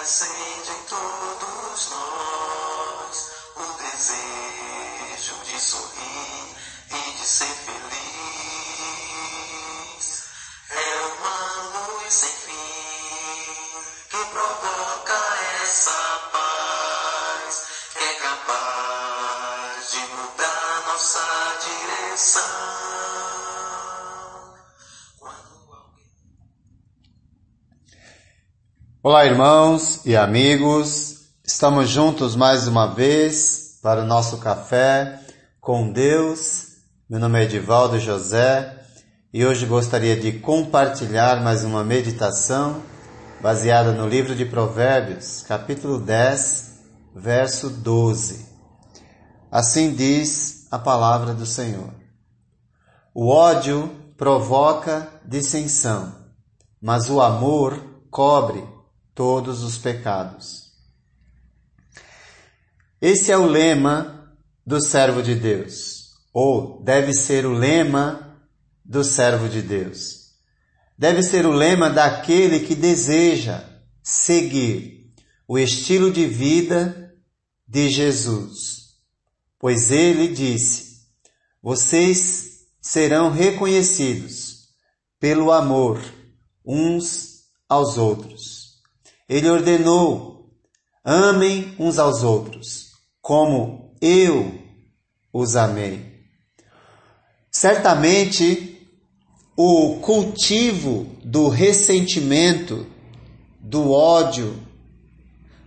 acende em todos nós o desejo de sorrir e de ser feliz. É uma luz sem fim que provoca essa paz que é capaz de mudar nossa direção. Olá, irmãos e amigos. Estamos juntos mais uma vez para o nosso café com Deus. Meu nome é Edivaldo José e hoje gostaria de compartilhar mais uma meditação baseada no livro de Provérbios, capítulo 10, verso 12. Assim diz a palavra do Senhor: O ódio provoca dissensão, mas o amor cobre todos os pecados. Esse é o lema do servo de Deus, ou deve ser o lema do servo de Deus. Deve ser o lema daquele que deseja seguir o estilo de vida de Jesus. Pois ele disse: Vocês serão reconhecidos pelo amor uns aos outros. Ele ordenou: amem uns aos outros, como eu os amei. Certamente, o cultivo do ressentimento, do ódio,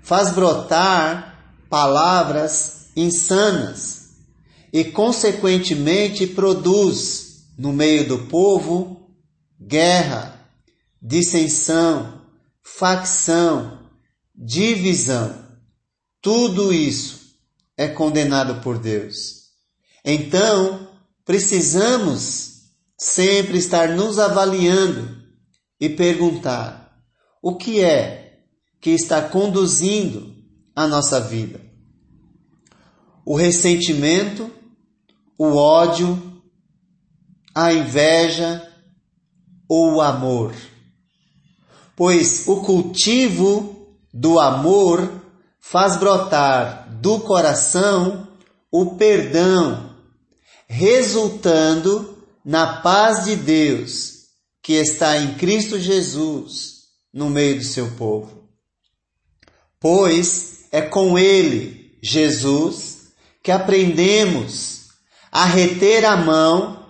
faz brotar palavras insanas e, consequentemente, produz no meio do povo guerra, dissensão, facção, divisão, tudo isso é condenado por Deus. Então, precisamos sempre estar nos avaliando e perguntar: o que é que está conduzindo a nossa vida? O ressentimento, o ódio, a inveja ou o amor? Pois o cultivo do amor faz brotar do coração o perdão, resultando na paz de Deus que está em Cristo Jesus no meio do seu povo. Pois é com Ele, Jesus, que aprendemos a reter a mão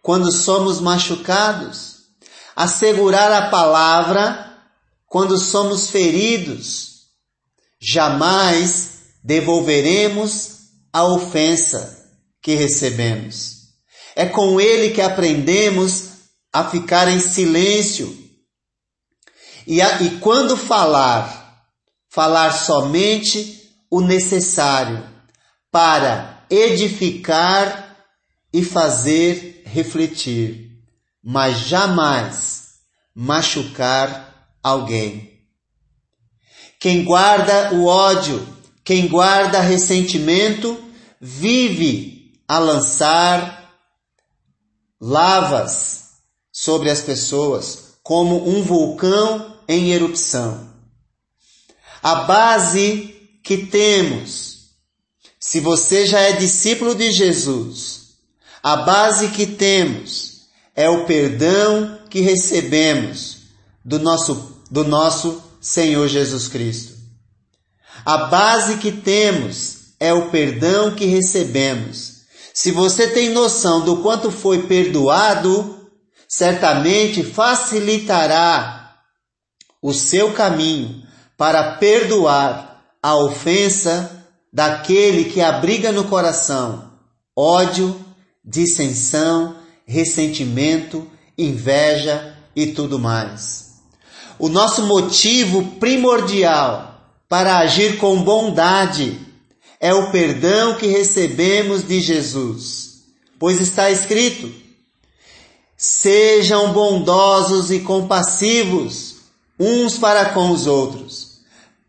quando somos machucados assegurar a palavra quando somos feridos. Jamais devolveremos a ofensa que recebemos. É com ele que aprendemos a ficar em silêncio. E, a, e quando falar, falar somente o necessário para edificar e fazer refletir mas jamais machucar alguém. Quem guarda o ódio, quem guarda ressentimento, vive a lançar lavas sobre as pessoas, como um vulcão em erupção. A base que temos, se você já é discípulo de Jesus, a base que temos é o perdão que recebemos do nosso, do nosso Senhor Jesus Cristo. A base que temos é o perdão que recebemos. Se você tem noção do quanto foi perdoado, certamente facilitará o seu caminho para perdoar a ofensa daquele que abriga no coração ódio, dissensão ressentimento, inveja e tudo mais. O nosso motivo primordial para agir com bondade é o perdão que recebemos de Jesus, pois está escrito: Sejam bondosos e compassivos uns para com os outros,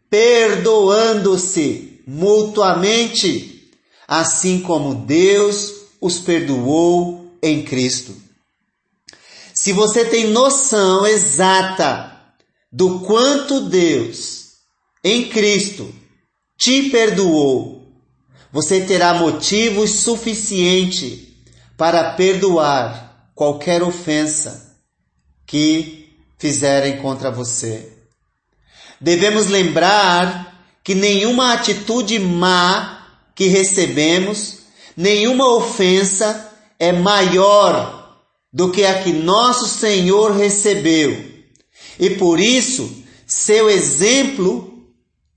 perdoando-se mutuamente, assim como Deus os perdoou em Cristo. Se você tem noção exata do quanto Deus em Cristo te perdoou, você terá motivos suficientes para perdoar qualquer ofensa que fizerem contra você. Devemos lembrar que nenhuma atitude má que recebemos, nenhuma ofensa é maior do que a que nosso Senhor recebeu. E por isso, seu exemplo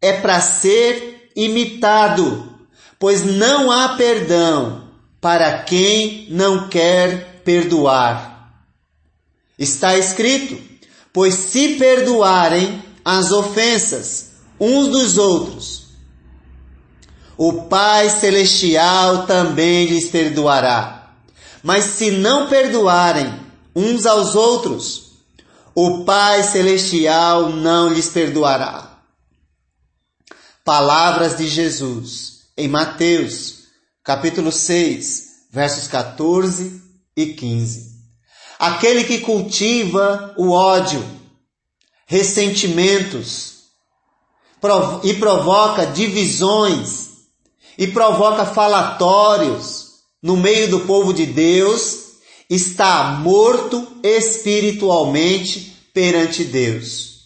é para ser imitado, pois não há perdão para quem não quer perdoar. Está escrito: pois se perdoarem as ofensas uns dos outros, o Pai Celestial também lhes perdoará. Mas se não perdoarem uns aos outros, o Pai Celestial não lhes perdoará. Palavras de Jesus em Mateus, capítulo 6, versos 14 e 15. Aquele que cultiva o ódio, ressentimentos e provoca divisões e provoca falatórios no meio do povo de Deus, está morto espiritualmente perante Deus.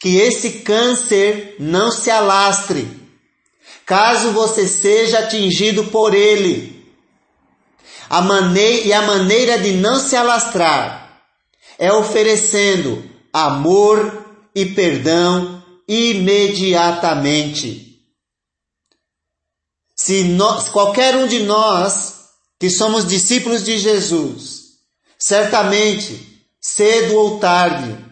Que esse câncer não se alastre, caso você seja atingido por ele. A maneira, e a maneira de não se alastrar é oferecendo amor e perdão imediatamente. Se nós, qualquer um de nós que somos discípulos de Jesus, certamente, cedo ou tarde,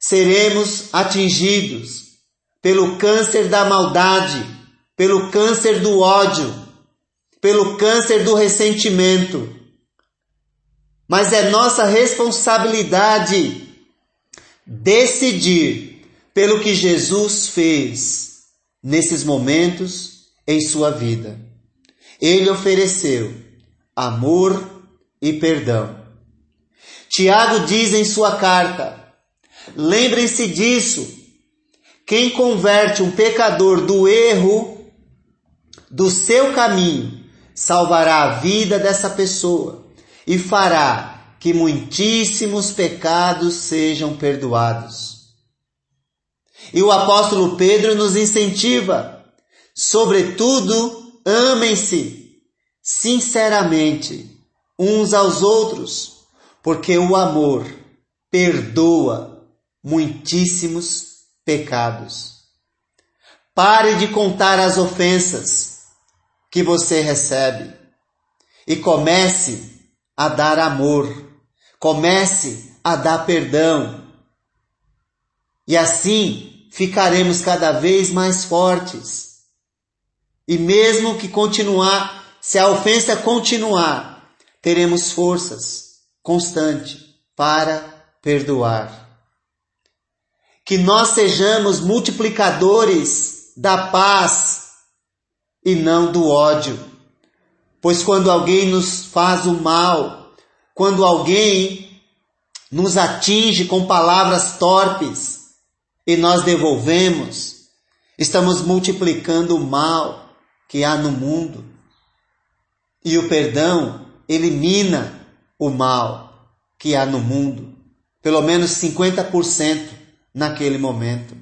seremos atingidos pelo câncer da maldade, pelo câncer do ódio, pelo câncer do ressentimento. Mas é nossa responsabilidade decidir pelo que Jesus fez nesses momentos em sua vida. Ele ofereceu amor e perdão. Tiago diz em sua carta: lembrem-se disso. Quem converte um pecador do erro do seu caminho salvará a vida dessa pessoa e fará que muitíssimos pecados sejam perdoados. E o apóstolo Pedro nos incentiva Sobretudo, amem-se sinceramente uns aos outros, porque o amor perdoa muitíssimos pecados. Pare de contar as ofensas que você recebe e comece a dar amor, comece a dar perdão. E assim ficaremos cada vez mais fortes e mesmo que continuar, se a ofensa continuar, teremos forças constante para perdoar. Que nós sejamos multiplicadores da paz e não do ódio. Pois quando alguém nos faz o mal, quando alguém nos atinge com palavras torpes e nós devolvemos, estamos multiplicando o mal que há no mundo. E o perdão elimina o mal que há no mundo, pelo menos 50% naquele momento.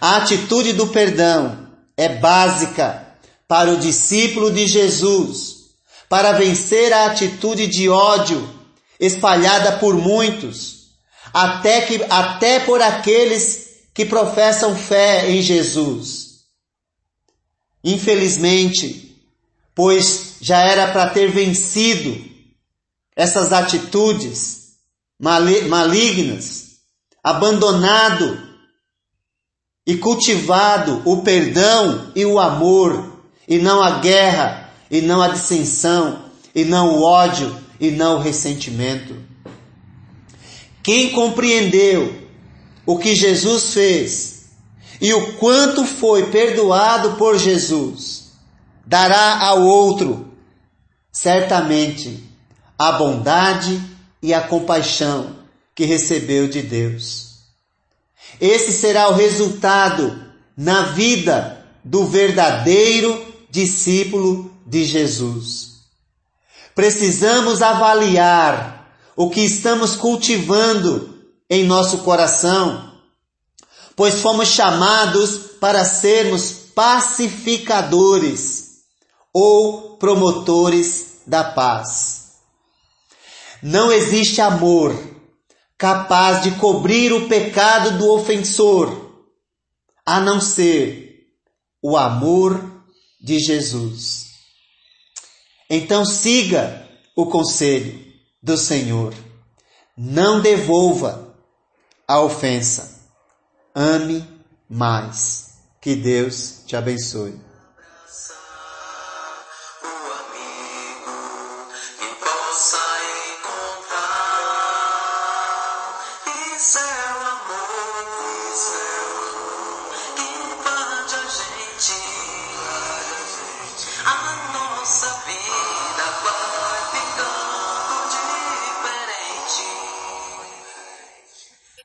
A atitude do perdão é básica para o discípulo de Jesus, para vencer a atitude de ódio espalhada por muitos, até que até por aqueles que professam fé em Jesus. Infelizmente, pois já era para ter vencido essas atitudes malignas, abandonado e cultivado o perdão e o amor, e não a guerra, e não a dissensão, e não o ódio, e não o ressentimento. Quem compreendeu o que Jesus fez e o quanto foi perdoado por Jesus, dará ao outro, certamente, a bondade e a compaixão que recebeu de Deus. Esse será o resultado na vida do verdadeiro discípulo de Jesus. Precisamos avaliar o que estamos cultivando em nosso coração, pois fomos chamados para sermos pacificadores ou promotores da paz. Não existe amor capaz de cobrir o pecado do ofensor, a não ser o amor de Jesus. Então siga o conselho do Senhor. Não devolva a ofensa. Ame mais. Que Deus te abençoe. Say